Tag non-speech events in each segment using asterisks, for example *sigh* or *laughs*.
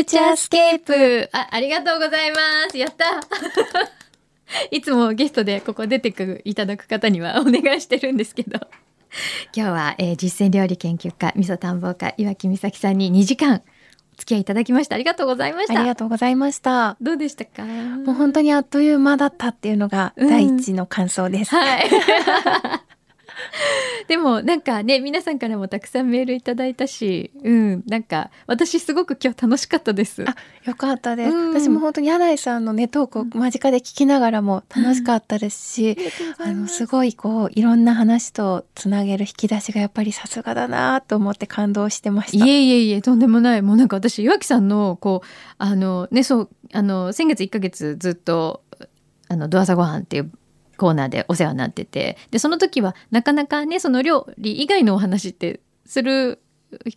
ーチャースケープあありがとうございます。やった。*laughs* いつもゲストでここ出てくいただく方にはお願いしてるんですけど。*laughs* 今日は、えー、実践料理研究家味噌探訪家岩木美咲さんに2時間お付き合いいただきました。ありがとうございました。ありがとうございました。どうでしたか？もう本当にあっという間だったっていうのが第一の感想です、うん、はい *laughs* でもなんかね皆さんからもたくさんメールいただいたし、うん、なんか私すごく今日楽しかったです。あよかったです、うん、私も本当に柳井さんのねトークを間近で聞きながらも楽しかったですし、うん、あのすごいこういろんな話とつなげる引き出しがやっぱりさすがだなと思って感動してました。いえいえいえとんでもない。もうなんか私岩木さんのこうあのねそうあの先月1ヶ月ずっとあのドアサご飯っていうコーナーでお世話になってて。でその時はなかなかねその料理以外のお話ってする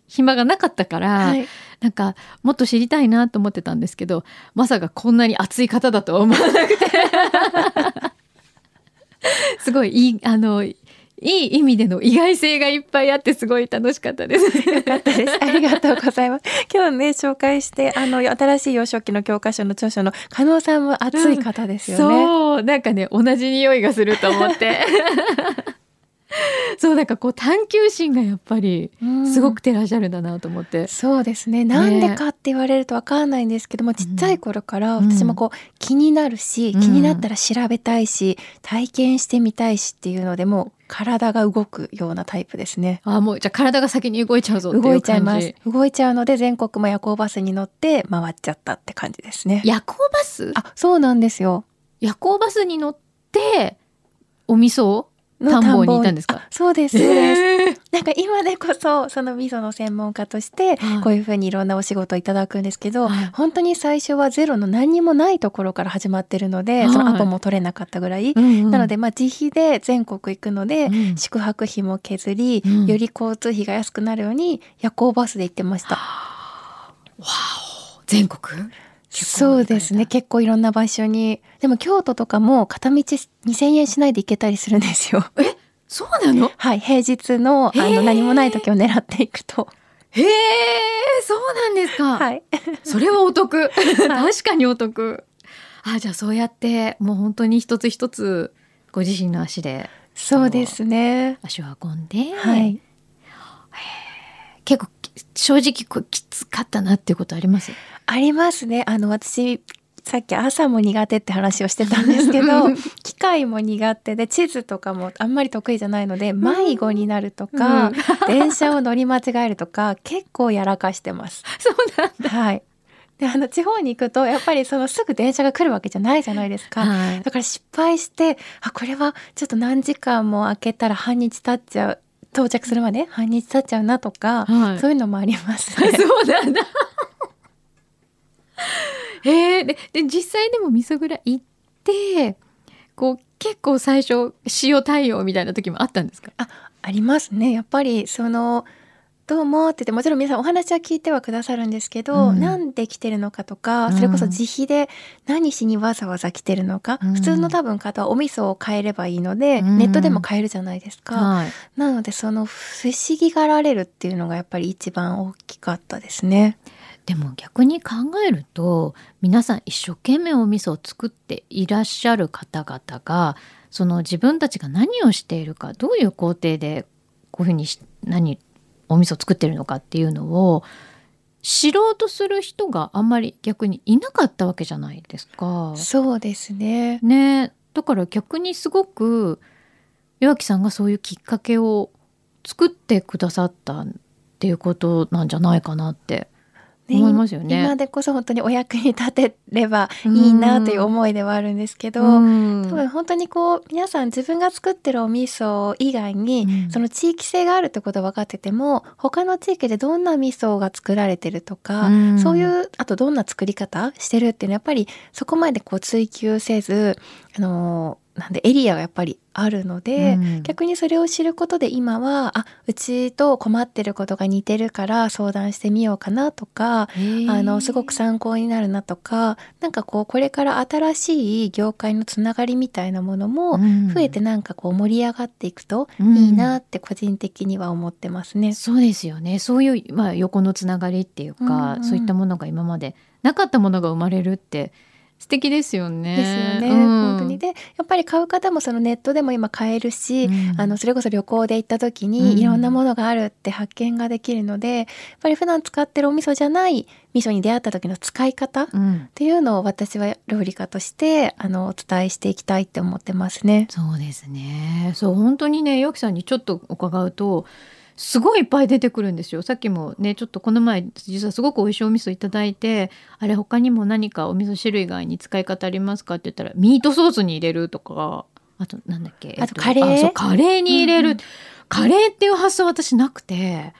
暇がなかったから、はい、なんかもっと知りたいなと思ってたんですけどまさかこんなに熱い方だとは思わなくて。*laughs* すごいいいあのいい意味での意外性がいっぱいあってすごい楽しかったです。よかったです。ありがとうございます。今日ね紹介してあの新しい幼少期の教科書の著書の加納さんも熱い方ですよね。うん、そうなんかね同じ匂いがすると思って。*laughs* そうなんかこう探求心がやっぱりすごくてらっしゃるんだなと思って、うん、そうですねなんでかって言われるとわかんないんですけども、ちっちゃい頃から私もこう気になるし、うん、気になったら調べたいし体験してみたいしっていうのでも体が動くようなタイプですね。あもうじゃあ体が先に動いちゃうぞ動いちゃいます。動いちゃうので全国も夜行バスに乗って回っちゃったって感じですね。夜行バス？あ、そうなんですよ。夜行バスに乗ってお味噌を？田んぼにいたんですか？そうです、えー、なんか今でこそその味噌の専門家としてこういうふうにいろんなお仕事をいただくんですけど、はい、本当に最初はゼロの何にもないところから始まってるので、はい、そのアポも取れなかったぐらい、うんうん、なのでまあ自費で全国行くので、うん、宿泊費も削り、うん、より交通費が安くなるように夜行バスで行ってました。わお。全国？そうですね結構いろんな場所にでも京都とかも片道2,000円しないで行けたりするんですよ。えそうなの？はい平日のあの何もない時を狙っていくと。へえそうなんですか。はい。*laughs* それはお得。確かにお得。あじゃあそうやってもう本当に一つ一つご自身の足でそうですね足を運んで、はい、結構正直きつかったなっていうことあります？ありますね。あの私さっき朝も苦手って話をしてたんですけど機械も苦手で地図とかもあんまり得意じゃないので迷子になるとか、うん、電車を乗り間違えるとか結構やらかしてます。そうなんだ、はい。であの地方に行くとやっぱりそのすぐ電車が来るわけじゃないじゃないですか、はい、だから失敗してあこれはちょっと何時間も空けたら半日経っちゃう到着するまで半日経っちゃうなとか、はい、そういうのもありますね。*laughs* そうなんだ *laughs* へえでで実際でも味噌蔵行ってこう結構最初塩対応みたいな時もあったんですか？あありますね。やっぱりそのどうもって言ってもちろん皆さんお話は聞いてはくださるんですけど、うん、なんで来てるのかとかそれこそ自費で何しにわざわざ来てるのか、うん、普通の多分方はお味噌を買えればいいので、うん、ネットでも買えるじゃないですか、はい、なのでその不思議がられるっていうのがやっぱり一番大きかったですね。でも逆に考えると皆さん一生懸命お味噌を作っていらっしゃる方々がその自分たちが何をしているかどういう工程でこういうふうに何お味噌を作ってるのかっていうのを知ろうとする人があんまり逆にいなかったわけじゃないですか。そうですね。ねだから逆にすごく岩木さんがそういうきっかけを作ってくださったっていうことなんじゃないかなって思いますよね。今でこそ本当にお役に立てればいいなという思いではあるんですけど、多分本当にこう皆さん自分が作ってるお味噌以外に、その地域性があるってこと分かってても他の地域でどんな味噌が作られてるとか、そういうあとどんな作り方してるっていうのはやっぱりそこまでこう追求せずあのなんでエリアがやっぱりあるので、うん。逆にそれを知ることで今はあうちと困ってることが似てるから相談してみようかなとかあのすごく参考になるなとかなんかこうこれから新しい業界のつながりみたいなものも増えてなんかこう盛り上がっていくとうん。いいなって個人的には思ってますね。そうですよね。そういう、まあ、横のつながりっていうか、うんうん。そういったものが今までなかったものが生まれるって素敵ですよね。ですよね、うん。本当に。でやっぱり買う方もそのネットでも今買えるし、うん。あのそれこそ旅行で行った時うん。にいろんなものがあるって発見ができるので、やっぱり普段使ってるお味噌じゃない味噌に出会った時の使い方っうん。ていうのを私は料理家としてあのお伝えしていきたいって思ってますね。そうですね。そう本当にね岩木さんにちょっと伺うとすごいいっぱい出てくるんですよ。さっきもねちょっとこの前実はすごく美味しいお味噌いただいてあれ他にも何かお味噌汁以外に使い方ありますかって言ったらミートソースに入れるとかあとなんだっけあとカレー？あそうカレーに入れる、うんうん。カレーっていう発想私なくて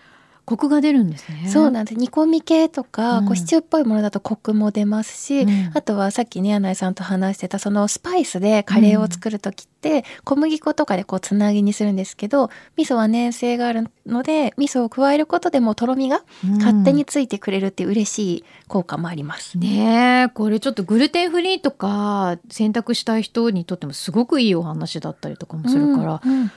コクが出るんですね。そうなんです。煮込み系とか、うん。こうシチューっぽいものだとコクも出ますし、うん。あとはさっきね柳井さんと話してたそのスパイスでカレーを作る時って、小麦粉とかでこうつなぎにするんですけど味噌は粘性があるので味噌を加えることでもうとろみがうん。勝手についてくれるっていう嬉しい効果もあります。ねえこれちょっとグルテンフリーとか選択したい人にとってもすごくいいお話だったりとかもするから、うん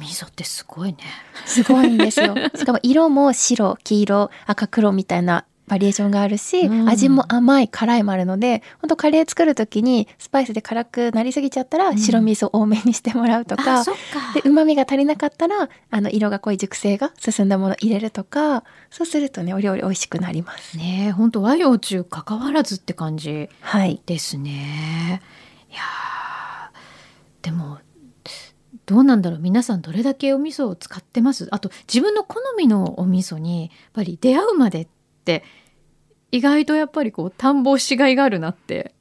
うん味噌ってすごいね。すごいんですよ。*laughs* しかも色も白、黄色、赤、黒みたいなバリエーションがあるし、うん味も甘い、辛いもあるので、本当カレー作る時にスパイスで辛くなりすぎちゃったら、うん白味噌多めにしてもらうとか、で、旨味が足りなかったら、あの、色が濃い熟成が進んだもの入れるとか、そうするとね、お料理美味しくなります。ねえ本当和洋中関わらずって感じはい。ですね。いやーでもどうなんだろう？皆さんどれだけお味噌を使ってます？あと自分の好みのお味噌にやっぱり出会うまでって意外とやっぱりこう探訪しがいがあるなって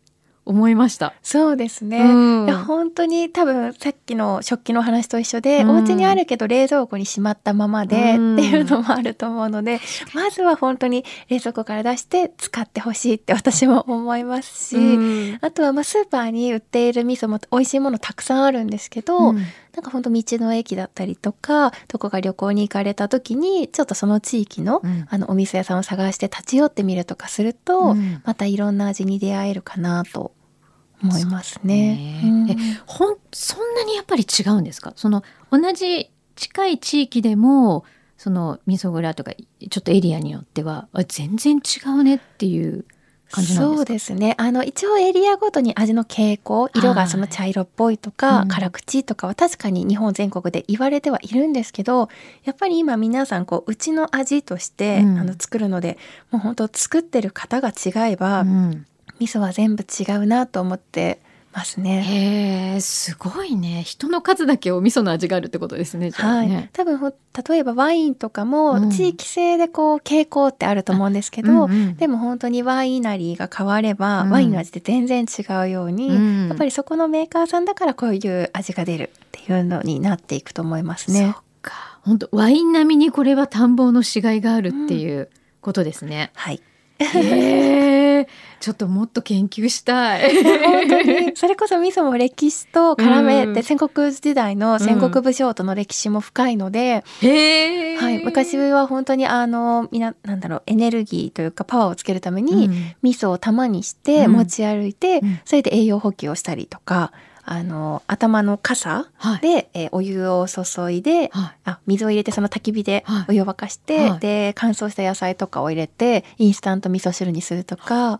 思いました。そうですね。うん。いや本当に多分さっきの食器の話と一緒で、うん。お家にあるけど冷蔵庫にしまったままで、うん。っていうのもあると思うのでまずは本当に冷蔵庫から出して使ってほしいって私も思いますし、うん。あとはまあスーパーに売っている味噌も美味しいものたくさんあるんですけど、うんなんか本当道の駅だったりとかどこか旅行に行かれた時にちょっとその地域の,、うん。あのお店屋さんを探して立ち寄ってみるとかすると、うん。またいろんな味に出会えるかなと思いますね。そうね。うん。えほんそんなにやっぱり違うんですか？その同じ近い地域でもその味噌蔵とかちょっとエリアによってはあ全然違うねっていう感じなんですか？そうですね。あの一応エリアごとに味の傾向色がその茶色っぽいとか、うん。辛口とかは確かに日本全国で言われてはいるんですけどやっぱり今皆さんこううちの味として、うん。あの作るのでもう本当作ってる方が違えば、うん。味噌は全部違うなと思ってますね。へえすごいね人の数だけお味噌の味があるってことですねはい、ね。多分ほ例えばワインとかうんも地域性でこう傾向ってあると思うんですけど、うんうんでも本当にワイナリーが変われば、うんワインの味って全然違うように、うんやっぱりそこのメーカーさんだからこういう味が出るっていうのになっていくと思いますねそっ。か本当ワイン並みにこれは探訪のしがいがあるっていうことですね。はい。へえちょっともっと研究したい。*laughs* 本当に。それこそ味噌も歴史と絡めうん。て戦国時代の戦国武将との歴史も深いので、へえ、はい、昔は本当にあのみななんだろうエネルギーというかパワーをつけるために、うん。味噌を玉にしてうん。持ち歩いて、うん。それで栄養補給をしたりとかあの頭の傘はい。で、えーお湯を注いで、はい。あ水を入れてその焚き火ではい。お湯を沸かして、はい。で乾燥した野菜とかを入れてインスタント味噌汁にするとか。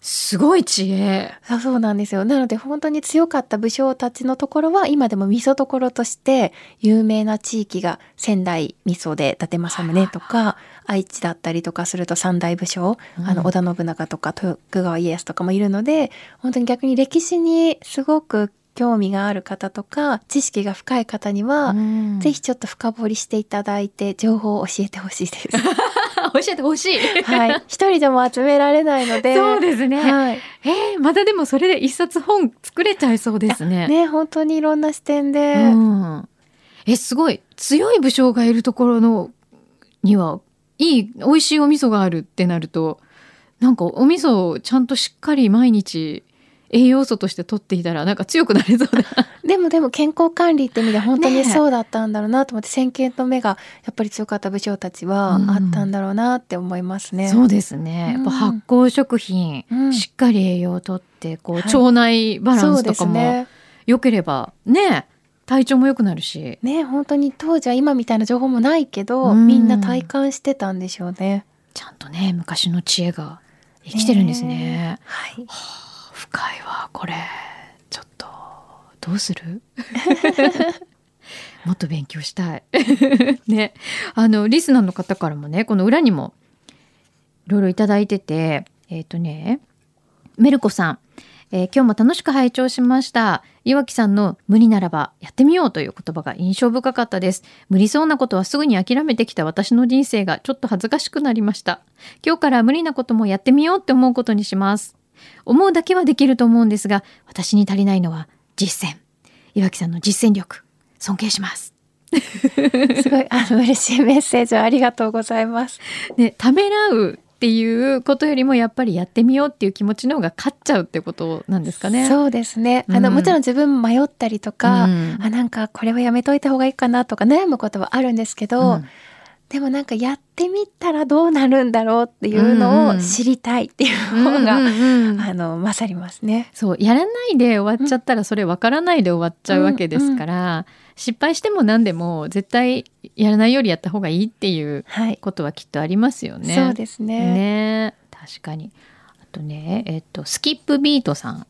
すごい知恵。あそうなんですよ。なので本当に強かった武将たちのところは今でも味噌どころとして有名な地域が仙台味噌で伊達政宗とか愛知だったりとかすると三大武将、うんあの織田信長とか徳川家康とかもいるので本当に逆に歴史にすごく興味がある方とか知識が深い方には、うんぜひちょっと深掘りしていただいて情報を教えてほしいです。*laughs* 教えてほしい。はい、一人でも集められないので。そうですね。はい、えー、またでもそれで一冊本作れちゃいそうですね。ね本当にいろんな視点で、うん。えすごい強い武将がいるところのにはいい美味しいお味噌があるってなるとなんかお味噌をちゃんとしっかり毎日栄養素として取っていたらなんか強くなれそうだ。*laughs* でもでも健康管理って意味で本当にそうだったんだろうなと思って、先見の目がやっぱり強かった武将たちはあったんだろうなって思いますね。そうですね。やっぱ発酵食品、うん、しっかり栄養をとってこう、はい、腸内バランスとかも良ければね体調も良くなるし。ね本当に当時は今みたいな情報もないけど、うん、みんな体感してたんでしょうね。ちゃんとね昔の知恵が生きてるんですね。ねはい。はあ、深いわこれ。ちょっとどうする？*laughs* もっと勉強したい *laughs* ねあのリスナーの方からもねこの裏にもいろいろ頂いててえっ、ー、とねメルコさんえー、今日も楽しく拝聴しました。岩木さんの無理ならばやってみようという言葉が印象深かったです。無理そうなことはすぐに諦めてきた私の人生がちょっと恥ずかしくなりました。今日から無理なこともやってみようって思うことにします。思うだけはできると思うんですが私に足りないのは実践。岩木さんの実践力尊敬します。*laughs* すごいあの嬉しいメッセージありがとうございます。ね、ためらうっていうことよりもやっぱりやってみようっていう気持ちの方が勝っちゃうってことなんですかね。そうですね。あの、うん、もちろん自分迷ったりとか、うん、あなんかこれはやめといた方がいいかなとか悩むことはあるんですけど、うん、でもなんかやってみたらどうなるんだろうっていうのを知りたいっていう方が、あの勝りますね。そうやらないで終わっちゃったらそれわからないで終わっちゃうわけですから。失敗しても何でも絶対やらないよりやった方がいいっていうことはきっとありますよね。はい、そうですね。ね。確かに。あとねえっとスキップビートさん。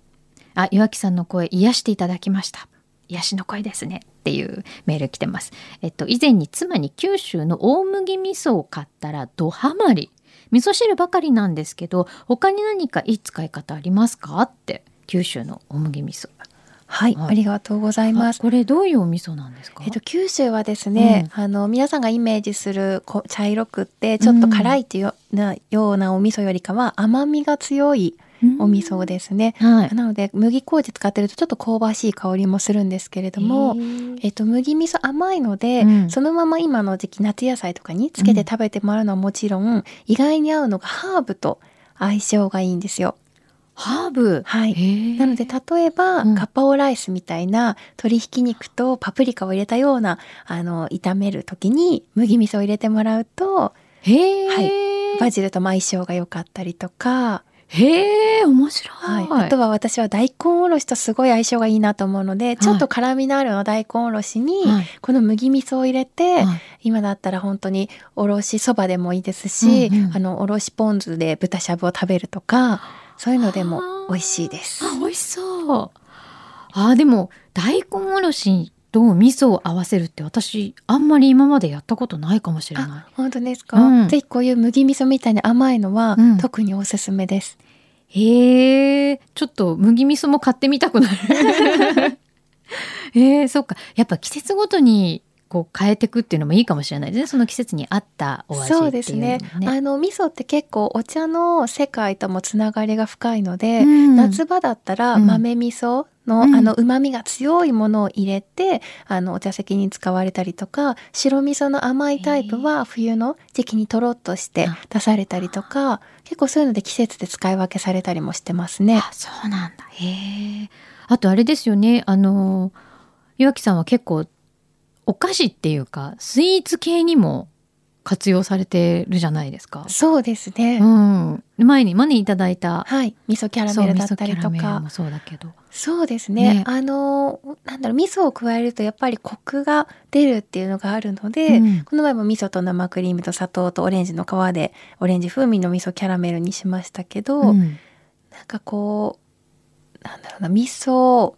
あ岩木さんの声癒していただきました。癒しの声ですねっていうメール来てます。えっと以前に妻に九州の大麦味噌を買ったらドハマり。味噌汁ばかりなんですけど他に何かいい使い方ありますかって九州の大麦味噌はい、ありがとうございます。これどういうお味噌なんですか？えっと九州はですね、うん、あの皆さんがイメージするこ茶色くってちょっと辛いっていうような,、ようなお味噌よりかは甘みが強い。お味噌ですね、はい、なので麦麹使ってるとちょっと香ばしい香りもするんですけれども、えっと、麦味噌甘いので、うん、そのまま今の時期夏野菜とかにつけて食べてもらうのはもちろん、意外に合うのがハーブと相性がいいんですよ。ハーブ？はい。なので例えば、うん、ガッパオライスみたいな鶏ひき肉とパプリカを入れたようなあの炒める時に麦味噌を入れてもらうと、へはい、バジルと相性が良かったりとか。へえ面白い、はい、あとは私は大根おろしとすごい相性がいいなと思うので、はい、ちょっと辛みのあるの大根おろしにこの麦味噌を入れて、はい、今だったら本当におろしそばでもいいですし、うんうん、あのおろしポン酢で豚しゃぶを食べるとかそういうのでも美味しいです。あ美味しそう。あでも大根おろしと味噌を合わせるって私あんまり今までやったことないかもしれない。本当ですか、うん、ぜひこういう麦味噌みたいに甘いのは、うん、特におすすめです。へえ、ちょっと麦味噌も買ってみたくなる。*laughs* *laughs* えー、そっか。やっぱ季節ごとにこう変えていくっていうのもいいかもしれないですね。その季節に合ったお味、ね、そうですね。あの味噌って結構お茶の世界ともつながりが深いので、うん、夏場だったら豆味噌の、うん、あの旨味が強いものを入れてあのお茶席に使われたりとか白味噌の甘いタイプは冬の時期にとろっとして出されたりとか結構そういうので季節で使い分けされたりもしてますね。あそうなんだ。へえあとあれですよね。あの岩木さんは結構お菓子っていうかスイーツ系にも活用されてるじゃないですか。そうですね。うん。前にマネいただいた。はい。味噌キャラメルだったりとか。もそうだけど。そうですね。ねあのなんだろう味噌を加えるとやっぱりコクが出るっていうのがあるので、うん、この場合も味噌と生クリームと砂糖とオレンジの皮でオレンジ風味の味噌キャラメルにしましたけど、うん、なんかこうなんだろうな味噌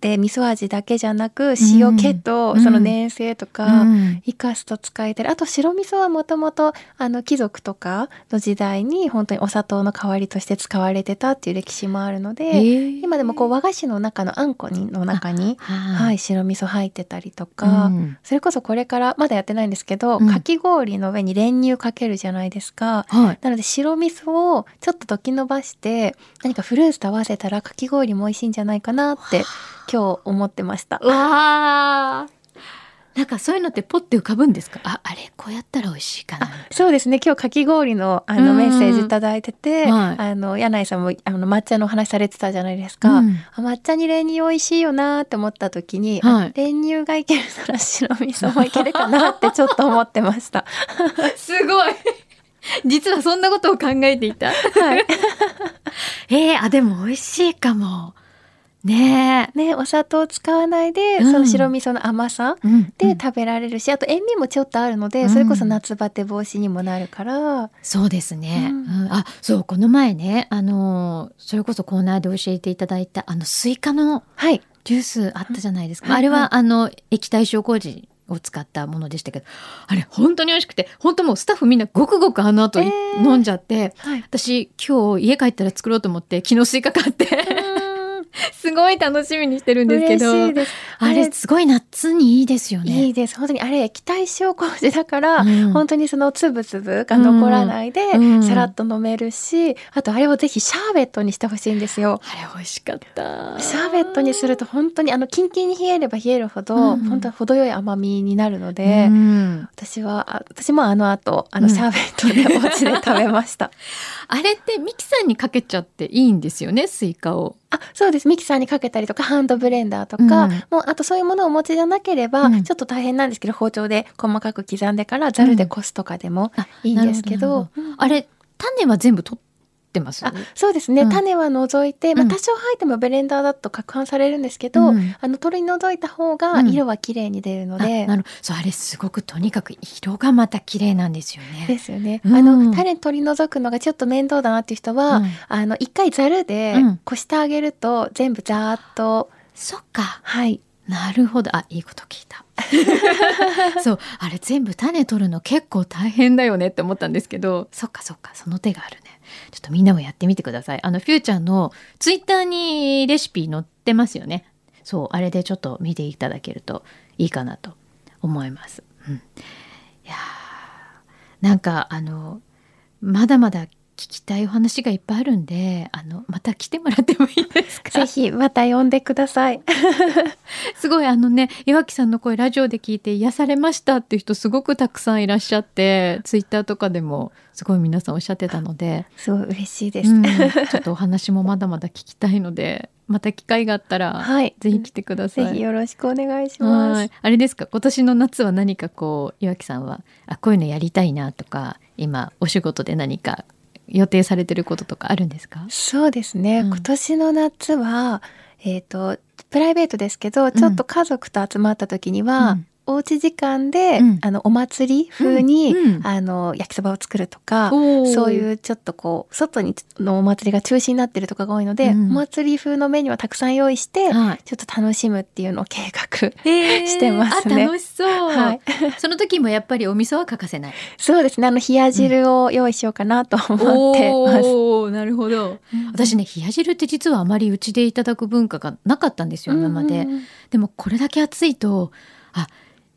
で味噌味だけじゃなく塩気とその粘性とか生かすと使えてる、あと白味噌はもともとあの貴族とかの時代に本当にお砂糖の代わりとして使われてたっていう歴史もあるので、今でもこう和菓子の中のあんこにの中に、はい、白味噌入ってたりとか、それこそこれからまだやってないんですけど、かき氷の上に練乳かけるじゃないですか、なので白味噌をちょっと溶き伸ばして何かフルーツと合わせたらかき氷も美味しいんじゃないかなって今日思ってました。わなんかそういうのってポッて浮かぶんですか？ああれこうやったら美味しいかな。そうですね。今日かき氷のあのメッセージいただいてて、はい、あの柳井さんもあの抹茶の話されてたじゃないですか、うん、抹茶に練乳美味しいよなって思った時に、はい、練乳がいけるなら白味噌もいけるかなってちょっと思ってました。*laughs* すごい。実はそんなことを考えていた。はい。*laughs* えー、あ、でも美味しいかも。ねねお砂糖使わないで、うん、その白味噌の甘さで食べられるし、うん、あと塩味もちょっとあるので、うん、それこそ夏バテ防止にもなるから、そうですね、あそうこの前ねあのそれこそコーナーで教えていただいたあのスイカのジュースあったじゃないですか、あれは、あの液体塩麹を使ったものでしたけどあれ本当に美味しくて本当もうスタッフみんなごくごくあの後、えー、飲んじゃって、はい、私今日家帰ったら作ろうと思って昨日スイカ買ってすごい楽しみにしてるんですけどあれすごい夏にいいですよね。いいです。本当にあれ液体塩麹だから、うん、本当にそのつぶつぶが残らないで、うん、さらっと飲めるしあとあれをぜひシャーベットにしてほしいんですよ。あれ美味しかった。シャーベットにすると本当にあのキンキンに冷えれば冷えるほど、うん、本当に程よい甘みになるので、私は私もあの後あのシャーベットでお家で食べました。*laughs* あれってミキサーにかけちゃっていいんですよねスイカをあそうです。ミキサーにかけたりとかハンドブレンダーとか、うん、もうあとそういうものをお持ちじゃなければ、うん、ちょっと大変なんですけど包丁で細かく刻んでからざるでこすとかでもいいんですけど。うん、あれ種は全部取ってますあそうですね、うん、種は除いて、まあ、多少入ってもブレンダーだと攪拌されるんですけど、うん、あの取り除いた方が色は綺麗に出るので、うん、なるそうあれすごくとにかく色がまた綺麗なんですよね。ですよね。あの種取り除くのがちょっと面倒だなっていう人は、あの一回ざるでこしてあげると全部ざーっと、そっか。はい。なるほど。あいいこと聞いた。*laughs* そうあれ全部種取るの結構大変だよねって思ったんですけどそっかそっかその手があるね。ちょっとみんなもやってみてください。あのフューチャーのツイッターにレシピ載ってますよね。そうあれでちょっと見ていただけるといいかなと思います、うん、いやなんかあのまだまだ聞きたいお話がいっぱいあるんであのまた来てもらってもいいですか？*laughs* ぜひまた呼んでください。*laughs* すごいあのね岩木さんの声ラジオで聞いて癒されましたっていう人すごくたくさんいらっしゃってツイッターとかでもすごい皆さんおっしゃってたので。すごい嬉しいです、うん、ちょっとお話もまだまだ聞きたいのでまた機会があったら、はい、ぜひ来てください。ぜひよろしくお願いします。あれですか、今年の夏は何かこう岩木さんはあこういうのやりたいなとか、今お仕事で何か予定されてることとかあるんですか？そうですね、うん、今年の夏はえっ、ー、とプライベートですけどちょっと家族と集まった時には、うんおうち時間で、うん、あのお祭り風に、うん、あの焼きそばを作るとかそういうちょっとこう外にのお祭りが中止になってるとかが多いので、うん、お祭り風のメニューはたくさん用意して、はい、ちょっと楽しむっていうのを計画 *laughs* してますね。楽しそう、はい、*laughs* その時もやっぱりお味噌は欠かせない。そうですね。あの冷や汁を用意しようかなと思ってます。おなるほど。私ね冷や汁って実はあまりうちでいただく文化がなかったんですよ今まで。でもこれだけ暑いとあ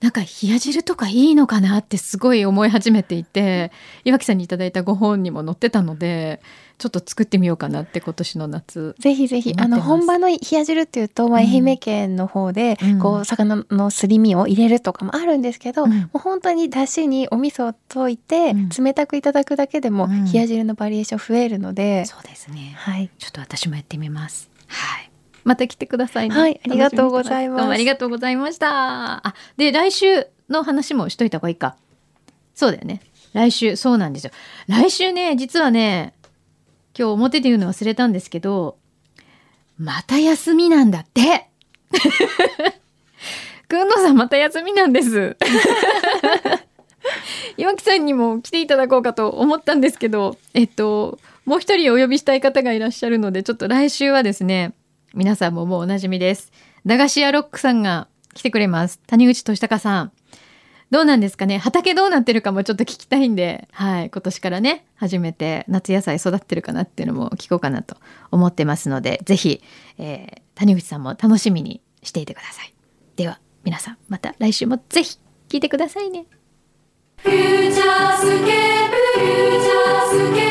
なんか冷や汁とかいいのかなってすごい思い始めていて岩木さんにいただいたご本にも載ってたのでちょっと作ってみようかなって今年の夏。ぜひぜひ。あの本場の冷や汁っていうと、うん、愛媛県の方で、こう魚のすり身を入れるとかもあるんですけど、うん、もう本当にだしにお味噌を溶いて、冷たくいただくだけでも冷や汁のバリエーション増えるので、そうですね。はい。ちょっと私もやってみます。はいまた来てくださいね。はい、ありがとうございます。どうもありがとうございました。あ、で、来週の話もしといた方がいいか。そうだよね。来週、そうなんですよ。来週ね、実はね、今日表で言うの忘れたんですけど、また休みなんだって。*laughs* くんのさんまた休みなんです。*laughs* 岩木さんにも来ていただこうかと思ったんですけど、えっと、もう一人お呼びしたい方がいらっしゃるので、ちょっと来週はですね、皆さんももうおなじみです。駄菓子屋ロックさんが来てくれます。谷口俊孝さん。どうなんですかね？畑どうなってるかもちょっと聞きたいんで、はい、今年からね、初めて夏野菜育ってるかなっていうのも聞こうかなと思ってますので、ぜひ、えー、谷口さんも楽しみにしていてください。では、皆さん、また来週もぜひ聞いてくださいね。フューチャースケープ